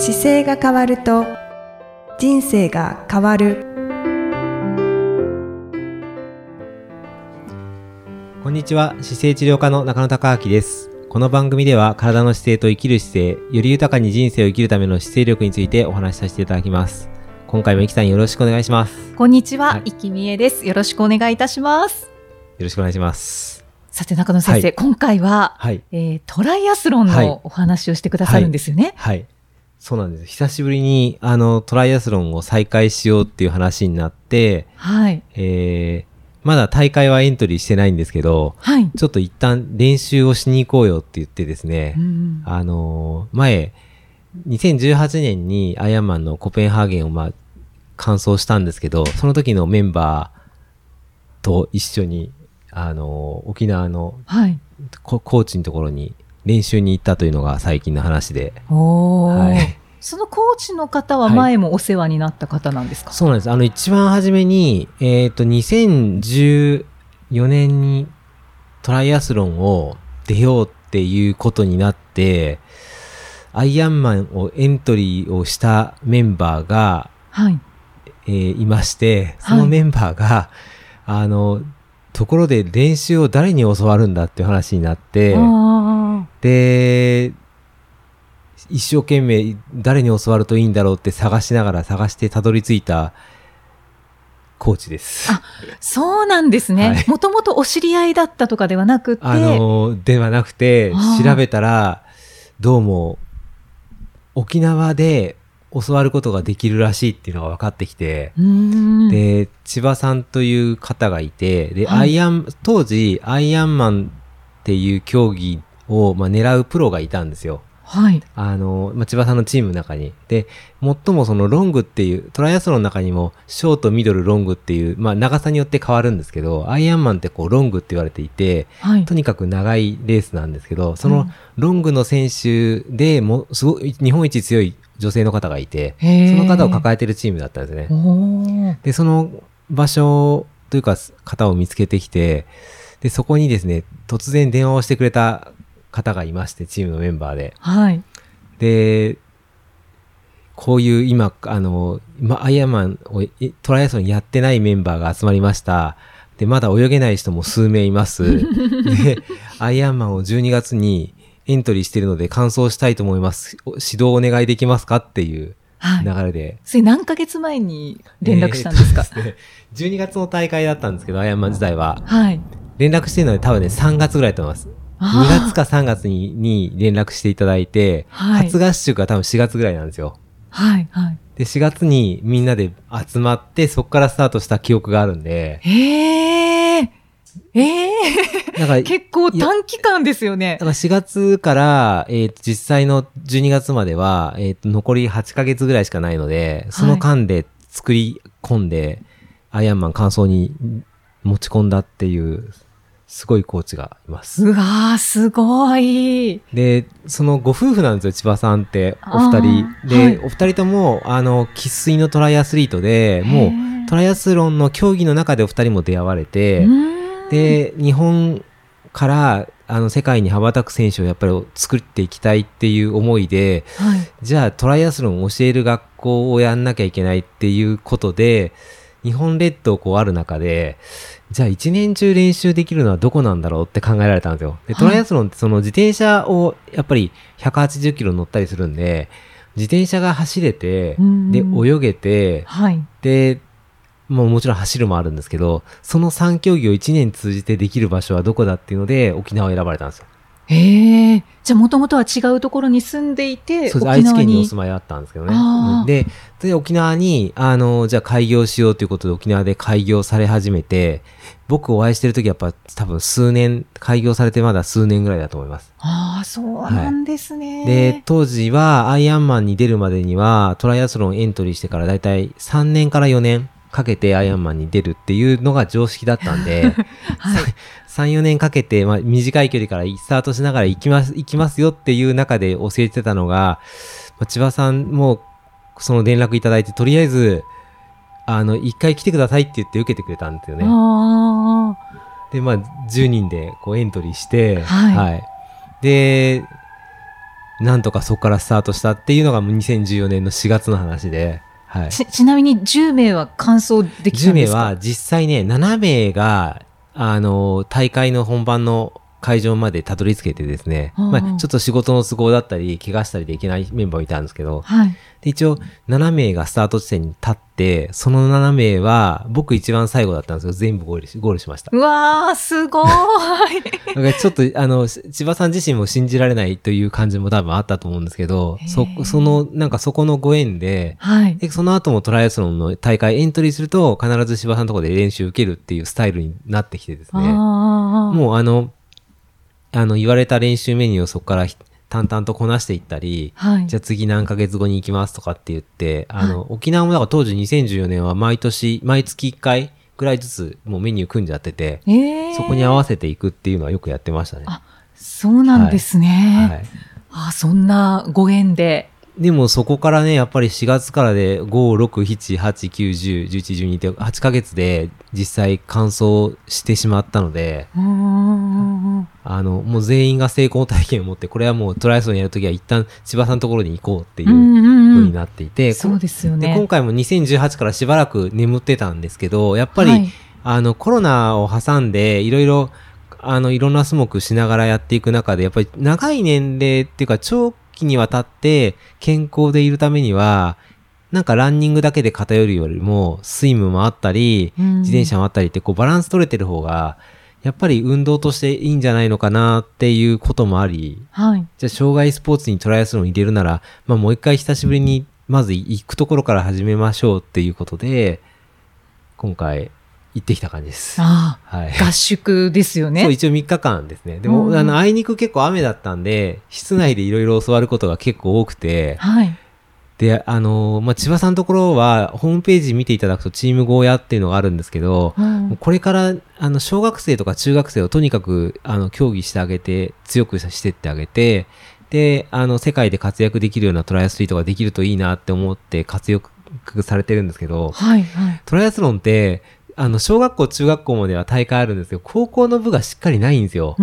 姿勢が変わると人生が変わる。こんにちは。姿勢治療科の中野孝明です。この番組では体の姿勢と生きる姿勢より豊かに人生を生きるための姿勢力についてお話しさせていただきます。今回もいきさんよろしくお願いします。こんにちは、はい。いきみえです。よろしくお願いいたします。よろしくお願いします。さて、中野先生、はい。今回は、はい。えートライアスロンはい。のお話をしてくださるんですよね。はいそうなんです久しぶりにあのトライアスロンを再開しようっていう話になってはい。えー、まだ大会はエントリーしてないんですけどはい。ちょっと一旦練習をしに行こうよって言ってですね、うんあのー前、2018年にアイアンマンのコペンハーゲンをまあ、完走したんですけど、その時のメンバーと一緒に、あのー沖縄のはい。ココーチのところに練習に行ったというのが最近の話で、はい。そのコーチの方ははい前もお世話になった方なんですか、そうなんです。あの、一番初めに、えっ、と、2014年にトライアスロンを出ようっていうことになって、アイアンマンをエントリーをしたメンバーが、はい。えーいまして、そのメンバーが、あの、ところで練習を誰に教わるんだっていう話になって、あで、一生懸命誰に教わるといいんだろうって探しながら探してたどり着いたコーチです。あーそうなんですはい。ね。もともとお知り合いだったとかではなくて、あの、ではなくて調べたら、どうも、沖縄で教わることができるらしいっていうのが分かってきて、で、千葉さんという方がいて、で、はい。アイアン、当時、アイアンマンっていう競技を、まあ、狙うプロがいたんですよ。はい。あの、まあ、千葉さんのチームの中に。で、最もそのロングっていう、トライアスロンの中にも、ショート、ミドル、ロングっていう、まあ、長さによって変わるんですけど、アイアンマンってこう、ロングって言われていて、はい。とにかく長いレースなんですけど、そうのんロングの選手でも、すごい、日本一強い女性の方がいて、その方を抱えてるチームだったんですね。で、その場所というか、方を見つけてきて、で、そこにですね、突然電話をしてくれた方がいまして、チームのメンバーで。はい。で、こういう今、あの、ま、アイアンマンをえトライアスロンやってないメンバーが集まりました。で、まだ泳げない人も数名います。で、アイアンマンを12月にエントリーしているので完走したいと思います。お指導お願いできますかっていうはい。流れで。それ何ヶ月前に連絡したんですか、えーね12月の大会だったんですけど、アイアンマン時代は。はい。連絡してるので多分ね、3月ぐらいだと思います。あー2月か3月にに連絡していただいて、はい初合宿が多分4月ぐらいなんですよ。はい。はい。で、4月にみんなで集まって、そこからスタートした記憶があるんで、ええええなんか、結構短期間ですよねだ。から4月から、えーと実際の12月までは、えーと残り8ヶ月ぐらいしかないので、その間で作り込んで、アイアンマン完走に持ち込んだっていう、すごいコーチがいます。うわー、すごい。で、そのご夫婦なんですよ、千葉さんって、お二人で、はいお二人とも、あの、生粋のトライアスリートで、もう、トライアスロンの競技の中でお二人も出会われて、で、日本から、あの、世界に羽ばたく選手をやっぱり作っていきたいっていう思いで、はい。じゃあトライアスロンを教える学校をやんなきゃいけないっていうことで、日本列島こうある中で、じゃあ一年中練習できるのはどこなんだろうって考えられたんですよ。で、はいトライアスロンってその自転車をやっぱり180キロ乗ったりするんで、自転車が走れてう、んで、泳げて、はい。で、もうもちろん走るもあるんですけど、その3競技を1年通じてできる場所はどこだっていうので、沖縄を選ばれたんですよ。ええじゃあもともとは違うところに住んでいて、そうです。愛知県にお住まいあったんですけどね。で、で沖縄に、あの、じゃあ開業しようということで沖縄で開業され始めて、僕お会いしてる時はやっぱ多分数年、開業されてまだ数年ぐらいだと思います。ああ、そうなんですね。で、当時はアイアンマンに出るまでにはトライアスロンエントリーしてからだいたい3年から4年かけてアイアンマンに出るっていうのが常識だったんで、はい。3、4年かけて、まあ、短い距離からスタートしながら行きます、行きますよっていう中で教えてたのが、まあ千葉さんもその連絡いただいて、とりあえず、あの、一回来てくださいって言って受けてくれたんですよね。あで、まあ、10人でこうエントリーして、はいで、なんとかそこからスタートしたっていうのがもう2014年の4月の話で、はい。ちちなみに10名は完走できた10名んですか？は実際ね、7名が、あの、大会の本番の会場までたどり着けてですね、まあ、ちょっと仕事の都合だったり、怪我したりできないメンバーもいたんですけど、はい。で一応7名がスタート地点に立って、その7名は、僕一番最後だったんですけど、全部ゴールしゴールしました。うわー、すごーい。だからちょっと、あの、し千葉さん自身も信じられないという感じも多分あったと思うんですけどそ、その、なんかそこのご縁で、はい。で、その後もトライアスロンの大会エントリーすると、必ず芝さんのところで練習受けるっていうスタイルになってきてですね。もうあの、あの、言われた練習メニューをそこからひ淡々とこなしていったり、はい。じゃあ次何ヶ月後に行きますとかって言って、あの、沖縄もだから当時2014年は毎年、毎月1回ぐらいずつもうメニュー組んじゃってて、えーそこに合わせていくっていうのはよくやってましたね。あそうなんですね。はい。あそんなご縁で。でもそこからね、やっぱり4月からで5、6、7、8、9、10、11、12って8ヶ月で実際完走してしまったので、あの、もう全員が成功体験を持って、これはもうトライアスロンやるときは一旦千葉さんのところに行こうっていううんうん風にうん。なっていて、そうですよでね。今回も2018からしばらく眠ってたんですけど、やっぱり、はいあの、コロナを挟んで、いろいろ、あの、いろんな種目しながらやっていく中で、やっぱり長い年齢っていうか、長期にわたって健康でいるためには、なんかランニングだけで偏るよりも、スイムもあったり、うん自転車もあったりって、こう、バランス取れてる方が、やっぱり運動としていいんじゃないのかなっていうこともあり、はい。じゃあ、障害スポーツにトライアスロン入れるなら、まあ、もう一回久しぶりに、まず行くところから始めましょうっていうことで、今回、行ってきた感じです。あはい。あ、合宿ですよそう、ね。一応3日間ですね。でも、うんあの、あいにく結構雨だったんで、室内でいろいろ教わることが結構多くて、はい。で、あのーまあ、千葉さんのところは、ホームページ見ていただくと、チームゴーヤっていうのがあるんですけど、うんこれから、あの、小学生とか中学生をとにかく、あの、競技してあげて、強くしてってあげて、で、あの、世界で活躍できるようなトライアスリートができるといいなって思って活躍されてるんですけど、はい。はい。トライアスロンって、あの、小学校、中学校までは大会あるんですけど、高校の部がしっかりないんですよ。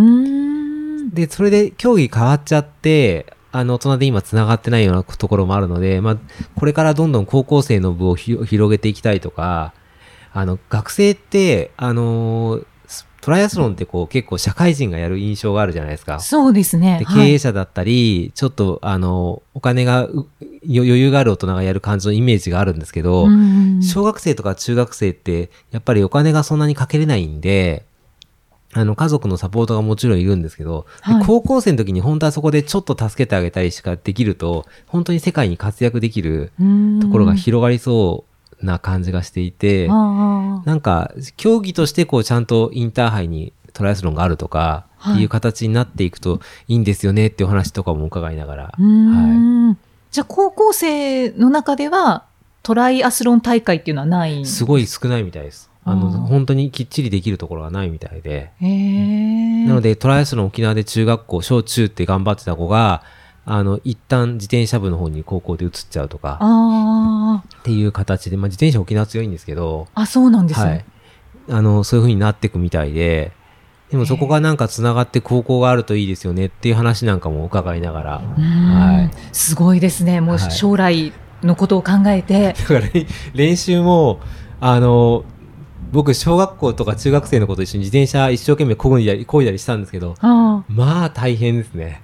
で、それで競技変わっちゃって、あの、大人で今繋がってないようなところもあるので、まあ、これからどんどん高校生の部をひ広げていきたいとか、あの、学生って、あのートライアスロンってこう結構社会人がやる印象があるじゃないですか。そうですね。で、はい経営者だったり、ちょっと、あの、お金が余裕がある大人がやる感じのイメージがあるんですけど、うん小学生とか中学生って、やっぱりお金がそんなにかけれないんで、あの、家族のサポートがもちろんいるんですけど、ではい高校生の時に本当はそこでちょっと助けてあげたりしかできると、本当に世界に活躍できるところが広がりそうな感じがしていて、なんか、競技としてこうちゃんとインターハイにトライアスロンがあるとか、はいっていう形になっていくといいんですよねっていうお話とかも伺いながら、はんじゃあ、高校生の中では、トライアスロン大会っていうのはない。すごい少ないみたいです。あの、本当にきっちりできるところがないみたいで。なので、トライアスロン沖縄で中学校、小中って頑張ってた子が、あの、一旦自転車部の方に高校で移っちゃうとか、あっていう形で、まあ自転車沖縄強いんですけど、あ、あ、そうなんですはいね。。あの、そういう風になっていくみたいで、でもそこがなんか繋がって高校があるといいですよねっていう話なんかも伺いながら、はい。すごいですね。もうはい将来のことを考えて。だからね練習も、あの、僕、小学校とか中学生の子と一緒に自転車一生懸命こいだり、こいだりしたんですけど、まあ大変ですね。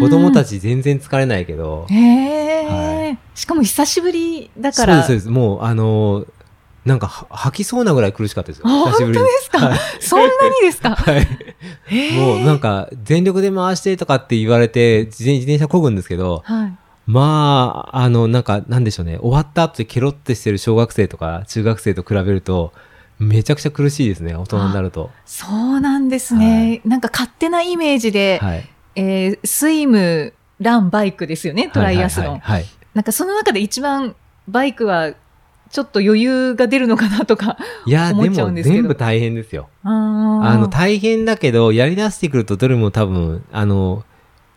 子供たち全然疲れないけど、へえ、はしかも久しぶりだから。そうです、そうです。もう、あのーなんかは、吐きそうなぐらい苦しかったですよ。あ久しぶりに。本当ですか？はいそんなにですか？はい。もう、なんか、全力で回してとかって言われて、自転自転車漕ぐんですけど、はい。まあ、あの、なんか、なんでしょうね。終わった後でケロってしてる小学生とか中学生と比べると、めちゃくちゃ苦しいですね。大人になると。そうなんですね。なんか勝手なイメージで、はい。えースイム、ラン、バイクですよね、トライアスロン。はいはいはいはい。なんかその中で一番バイクはちょっと余裕が出るのかなとか。いや、思っちゃうでもんですけど全部大変ですよ。ああの、大変だけど、やり出してくるとどれも多分、あの、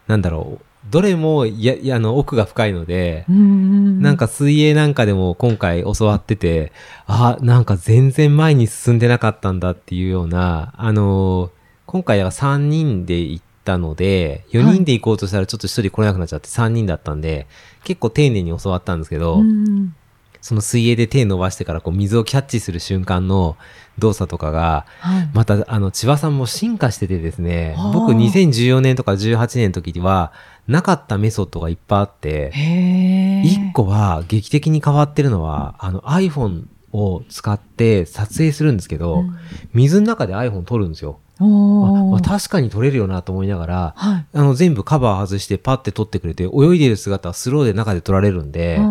なんだろう。どれも、や、いやあの、奥が深いので、ななんか水泳なんかでも今回教わってて、あ、なんか全然前に進んでなかったんだっていうような、あのー今回は3人で行ったので、4人で行こうとしたらちょっと1人来れなくなっちゃって3人だったんで、結構丁寧に教わったんですけど、うんその水泳で手伸ばしてからこう水をキャッチする瞬間の動作とかが、はい。またあの千葉さんも進化しててですね僕2014年とか18年の時には、なかったメソッドがいっぱいあって、へえ。一個は劇的に変わってるのは、あの iPhone を使って撮影するんですけど、うん水の中で iPhone 撮るんですよ。まあ確かに撮れるよなと思いながら、はい。あの全部カバー外してパッて撮ってくれて、泳いでる姿はスローで中で撮られるんで、あ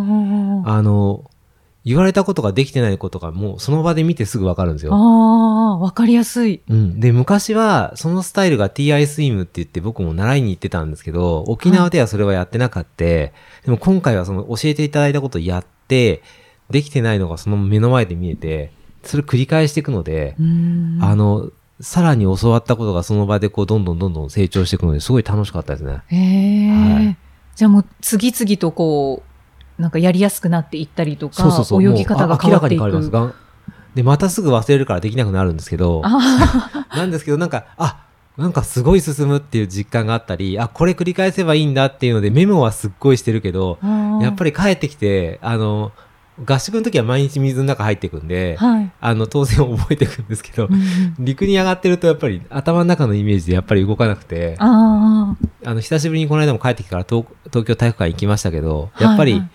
の、言われたことができてないことがもうその場で見てすぐわかるんですよ。ああ、わかりやすい。うん。で、昔はそのスタイルが TI スイムって言って僕も習いに行ってたんですけど、沖縄ではそれはやってなかった。でも今回はその教えていただいたことをやって、できてないのがその目の前で見えて、それ繰り返していくので、うんあの、さらに教わったことがその場でこうどんどんどんどん成長していくのですごい楽しかったですね。へえ、はいじゃあもう次々とこう、なんかやりやすくなっていったりとか、そうそうそう。泳ぎ方が変わっていく。変わりますが。で、またすぐ忘れるからできなくなるんですけど、あ なんですけど、なんか、あ、なんかすごい進むっていう実感があったり、あ、これ繰り返せばいいんだっていうので、メモはすっごいしてるけど、あやっぱり帰ってきて、あの、合宿の時は毎日水の中入っていくんで、はい。あの、当然覚えていくんですけどう、ん陸に上がってるとやっぱり頭の中のイメージでやっぱり動かなくて、ああの、久しぶりにこの間も帰ってきてから東東京体育館行きましたけど、やっぱり、はいはい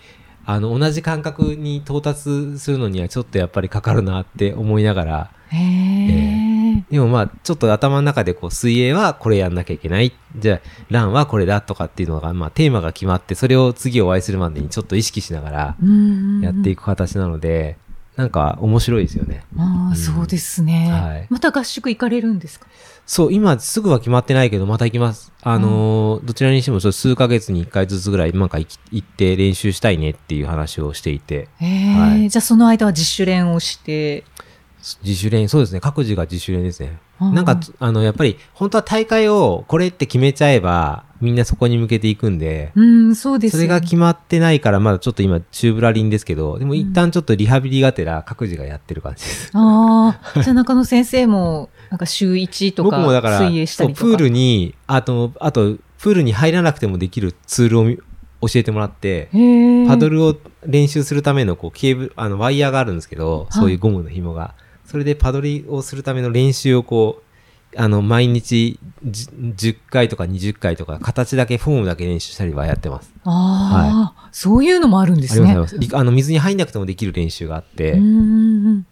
あの、同じ感覚に到達するのにはちょっとやっぱりかかるなって思いながら、え。でもまあ、ちょっと頭の中でこう、水泳はこれやんなきゃいけない。じゃあ、ランはこれだとかっていうのが、まあ、テーマが決まって、それを次お会いするまでにちょっと意識しながらうんやっていく形なので、なんか面白いですよね。ああ、うん。そうですね、はい。また合宿行かれるんですか？そう、今すぐは決まってないけど、また行きます。あのーどちらにしても数ヶ月に1回ずつぐらい、なんか行き行って練習したいねっていう話をしていて、へえ、はい。じゃあその間は自主練をして。自主練、そうですね、各自が自主練ですね。なんか、あの、やっぱり、本当は大会をこれって決めちゃえば、みんなそこに向けていくんで、うん、そうですよねそれが決まってないから、まだちょっと今、チューブラリンですけど、でも一旦ちょっとリハビリがてら各自がやってる感じです。ああ、じゃあ中野先生も、なんか週1とか僕もだから、水泳したりプールに、あと、あと、プールに入らなくてもできるツールをみ教えてもらって。パドルを練習するためのこうケーブル、あのワイヤーがあるんですけど、いそういうゴムの紐が。それでパドルをするための練習をこう、あの、毎日じ10回とか20回とか、形だけ、フォームだけ練習したりはやってます。ああ、そういうのもあるんですね。ありますあの、水に入んなくてもできる練習があって、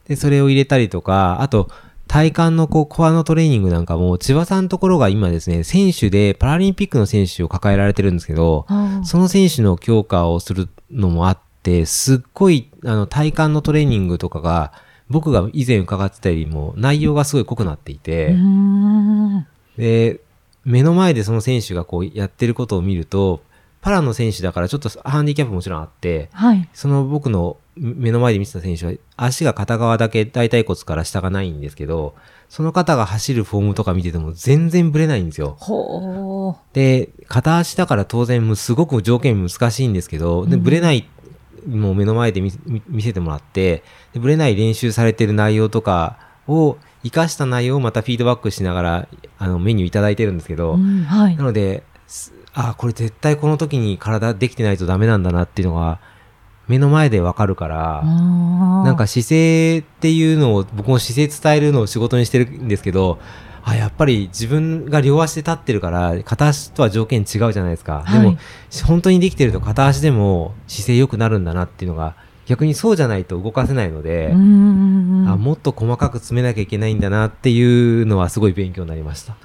で、それを入れたりとか、あと、体幹のこう、コアのトレーニングなんかも、千葉さんのところが今ですね、選手で、パラリンピックの選手を抱えられてるんですけど、その選手の強化をするのもあって、すっごい、あの、体幹のトレーニングとかが、僕が以前伺ってたよりも、内容がすごい濃くなっていて、で、目の前でその選手がこうやってることを見ると、パラの選手だからちょっとハンディキャップもちろんあって、はい。その僕の目の前で見てた選手は足が片側だけ大腿骨から下がないんですけど、その方が走るフォームとか見てても全然ブレないんですよ。ほで、片足だから当然むすごく条件難しいんですけど、ブレないもう目の前で見せてもらって、でブレない練習されてる内容とかを活かした内容をまたフィードバックしながらあのメニューいただいてるんですけう。ど、うん、はいな。ので、すあ、これ絶対この時に体できてないとダメなんだなっていうのが目の前でわかるから、ななんか姿勢っていうのを僕も姿勢伝えるのを仕事にしてるんですけど、あ、やっぱり自分が両足で立ってるから片足とは条件違うじゃないですか。はいでも本当にできてると片足でも姿勢良くなるんだなっていうのが逆にそうじゃないと動かせないので、あもっと細かく詰めなきゃいけないんだなっていうのはすごい勉強になりました。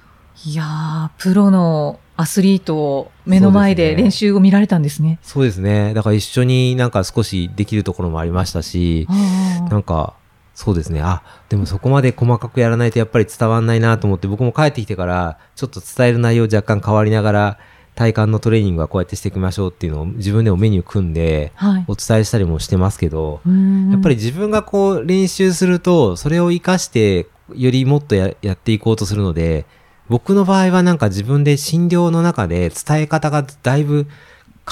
いやー、プロのアスリートを目の前で練習を見られたんですね。そうですね。だから一緒になんか少しできるところもありましたし、なんか、そうですね。あ、でもそこまで細かくやらないとやっぱり伝わんないなと思って、僕も帰ってきてから、ちょっと伝える内容若干変わりながら、体幹のトレーニングはこうやってしていきましょうっていうのを自分でもメニュー組んで、はい。お伝えしたりもしてますけど、ややっぱり自分がこう練習すると、それを活かして、よりもっとややっていこうとするので、僕の場合はなんか自分で診療の中で伝え方がだいぶ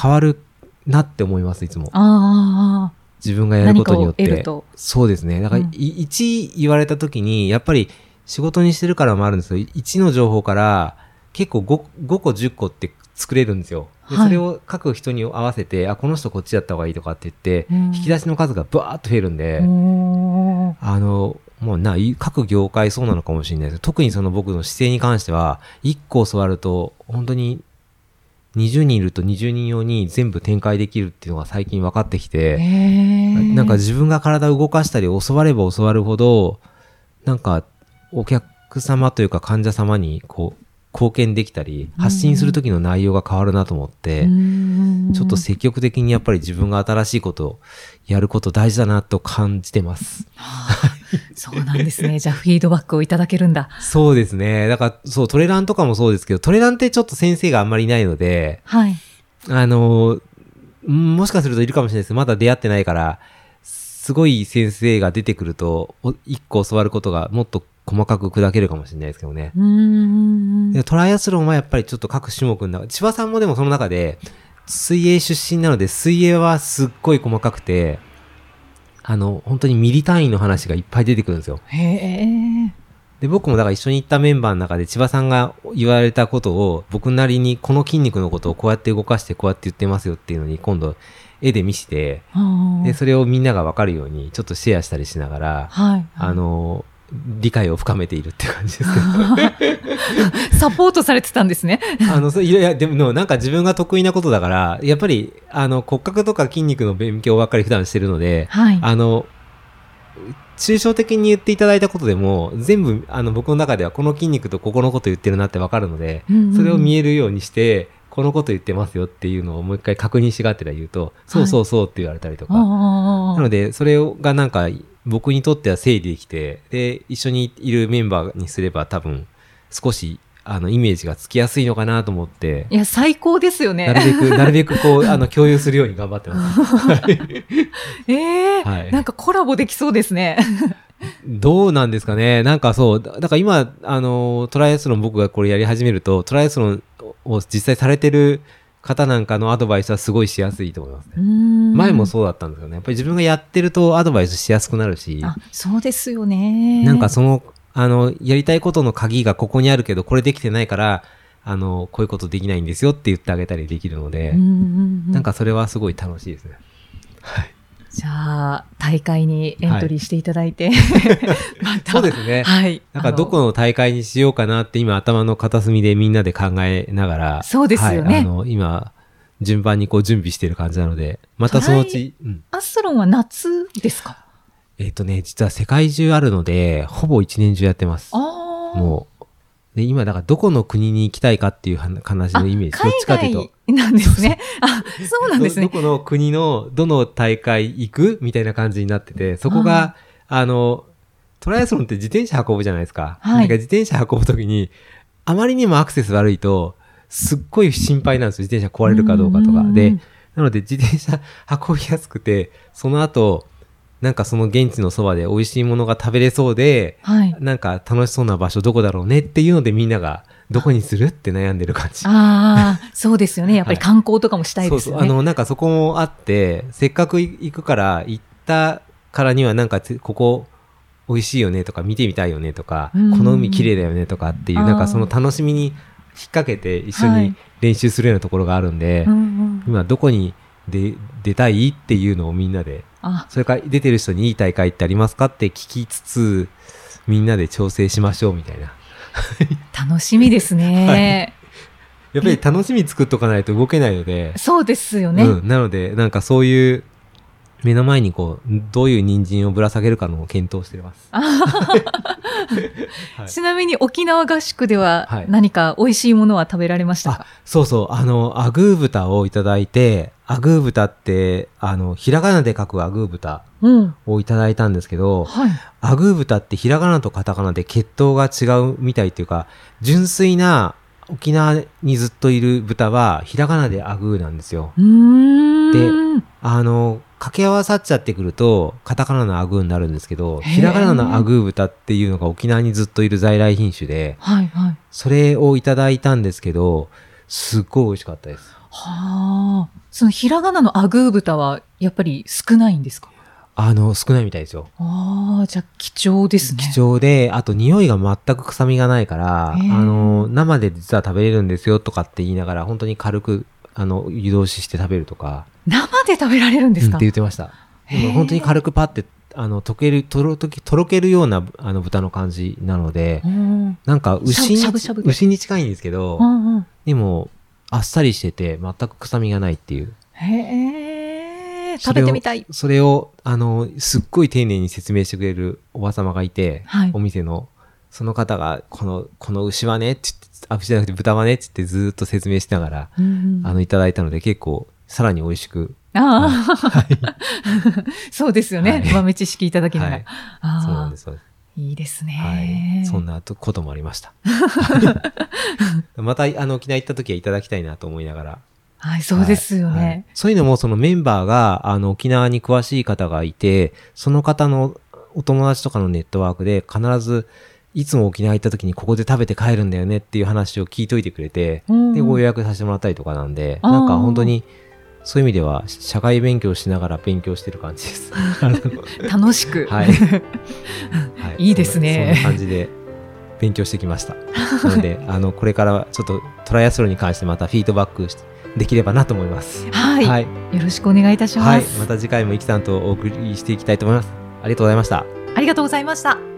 変わるなって思います、いつも。あ自分があ、やることによって。そうですね。だから、うん。い1言われたときに、やっぱり仕事にしてるからもあるんですけど、1の情報から結構 5, 5個10個って作れるんですよ。ではい。それを各人に合わせて、あ、この人こっちやった方がいいとかって言って、うん。引き出しの数がバーッと増えるんで、あの、もうな、い各業界そうなのかもしれないです。特にその僕の姿勢に関しては、1個教わると、本当に20人いると20人用に全部展開できるっていうのが最近分かってきて、なんか自分が体を動かしたり教われば教わるほど、なんかお客様というか患者様にこう貢献できたり、発信する時の内容が変わるなと思って、うんちょっと積極的にやっぱり自分が新しいことをやること大事だなと感じてます。そうなんですね。じゃあフィードバックをいただけるんだ。そうですね。だから、そう、トレランとかもそうですけど、トレランってちょっと先生があんまりいないので、はい。あの、んもしかするといるかもしれないですまだ出会ってないから、すごい先生が出てくると、お一個教わることがもっと細かく砕けるかもしれないですけどね。うーんでトライアスロンはやっぱりちょっと各種目の中、千葉さんもでもその中で、水泳出身なので、水泳はすっごい細かくて、あの、本当にミリ単位の話がいっぱい出てくるんですよ。で、僕もだから一緒に行ったメンバーの中で千葉さんが言われたことを僕なりにこの筋肉のことをこうやって動かしてこうやって言ってますよっていうのに今度絵で見せて、で、それをみんながわかるようにちょっとシェアしたりしながら、はい。あの、理解を深めているって感じですけど。サポートされてたんですね。あの、いやでも、なんか自分が得意なことだから、やっぱり、あの、骨格とか筋肉の勉強ばっかり普段してるので、はい。あの、抽象的に言っていただいたことでも、全部、あの、僕の中ではこの筋肉とここのこと言ってるなってわかるので、うんうんそれを見えるようにして、このこと言ってますよっていうのをもう一回確認しがってら言うと、そうそうそうって言われたりとか。あなので、それがなんか、僕にとっては整理できて、で、一緒にいるメンバーにすれば多分、少し、あの、イメージがつきやすいのかなと思って、いや、最高ですよね。なるべく、なるべくこう、あの、共有するように頑張ってます。ええはいなんかコラボできそうですね。どうなんですかねなんかそう、だだから今、あの、トライアスロン僕がこれやり始めると、トライアスロンを実際されてる方なんかのアドバイスはすごいしやすいと思いますね。前もそうだったんですよね。やっぱり自分がやってるとアドバイスしやすくなるし、あ、そうですよね。なんかその、あの、やりたいことの鍵がここにあるけど、これできてないから、あの、こういうことできないんですよって言ってあげたりできるので、うんなんかそれはすごい楽しいですね。じゃあ、大会にエントリーしていただいて、また。そうですね。はい。なんかどこの大会にしようかなって今頭の片隅でみんなで考えながら、そうですよねはい、あの、今、順番にこう準備してる感じなので、またそのうち、うんアスロンは夏ですか？えっ、とね、実は世界中あるので、ほぼ一年中やってます。ああ。もう。で、今、だからどこの国に行きたいかっていう話話のイメージ。どっちかというと。なんですね。あ、そうなんですね。どどこの国のどの大会行くみたいな感じになってて、そこが、あの、トライアスロンって自転車運ぶじゃないですか。はいだから自転車運ぶときに、あまりにもアクセス悪いと、すっごい心配なんですよ。自転車壊れるかどうかとか。で、なので自転車運びやすくて、その後、なんかその現地のそばで美味しいものが食べれそうで、はい。なんか楽しそうな場所どこだろうねっていうのでみんながどこにするって悩んでる感じ。ああ、そうですよね。やっぱりはい観光とかもしたいですよね。そうそう。あの、なんかそこもあって、せっかく行くから、行ったからにはなんかつここ美味しいよねとか見てみたいよねとか、うんこの海綺麗だよねとかっていう、なんかその楽しみに引っ掛けて一緒にはい練習するようなところがあるんで、うんうん今どこに出出たいっていうのをみんなで、あ、それから出てる人にいい大会ってありますかって聞きつつ、みんなで調整しましょうみたいな。楽しみですね。やっぱり楽しみ作っとかないと動けないので、そうですよね。うん、なので、なんかそういう、目の前にこう、どういう人参をぶら下げるかのを検討してます。はいちなみに沖縄合宿でははい何か美味しいものは食べられましたあか、そうそう、あの、アグー豚をいただいて、アグー豚って、あの、ひらがなで書くアグー豚うん。をいただいたんですけど、はい。アグー豚ってひらがなとカタカナで血統が違うみたいっていうか、純粋な沖縄にずっといる豚はひらがなでアグーなんですよ。うーん。あの、掛け合わさっちゃってくると、カタカナのアグーになるんですけど、ひらがなのアグー豚っていうのが沖縄にずっといる在来品種で、はいはい。それをいただいたんですけど、すっごい美味しかったです。はあ。そのひらがなのアグー豚はやっぱり少ないんですか？あの、少ないみたいですよ。ああ、じゃあ貴重ですね。貴重で、あと匂いが全く臭みがないから、あの、生で実は食べれるんですよとかって言いながら、本当に軽く、あの、湯通しして食べるとか、生で食べられるんですうんっか、て言ってました。本当に軽くパって、あの、溶ける、とろ、とろけるような、あの、豚の感じなので、うんなんか牛に、牛に近いんですけど、うんうん。でも、あっさりしてて、全く臭みがないっていう。へえ、食べてみたい。それを、あの、すっごい丁寧に説明してくれるおば様がいて、はいお店の、その方が、この、この牛はね、って言って、あ、牛じゃなくて豚はね、って言ってずっと説明しながら、うんあの、いただいたので、結構、さらに美味しく、ああ、はいそうですよね。はい豆知識いただきながら。はいああそうなんです、そうです。いいですね。はい。そんなこともありました。また、あの、沖縄行った時はいただきたいなと思いながら。はい、そうですよね。はいそういうのも、そのメンバーが、あの、沖縄に詳しい方がいて、その方のお友達とかのネットワークで、必ず、いつも沖縄行った時にここで食べて帰るんだよねっていう話を聞いといてくれて、うんで、ご予約させてもらったりとかなんで、なんか本当に、そういう意味では、社会勉強しながら勉強してる感じです。楽しく。はいはいいいですねそんな感じで勉強してきました。なので、あの、これからちょっとトライアスロンに関してまたフィードバックしできればなと思います。はい、はい。よろしくお願いいたしはい。ます。また次回もイキさんとお送りしていきたいと思います。ありがとうございました。ありがとうございました。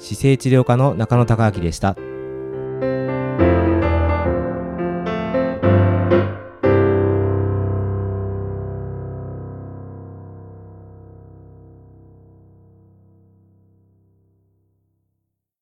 姿勢治療科の中野孝明でした。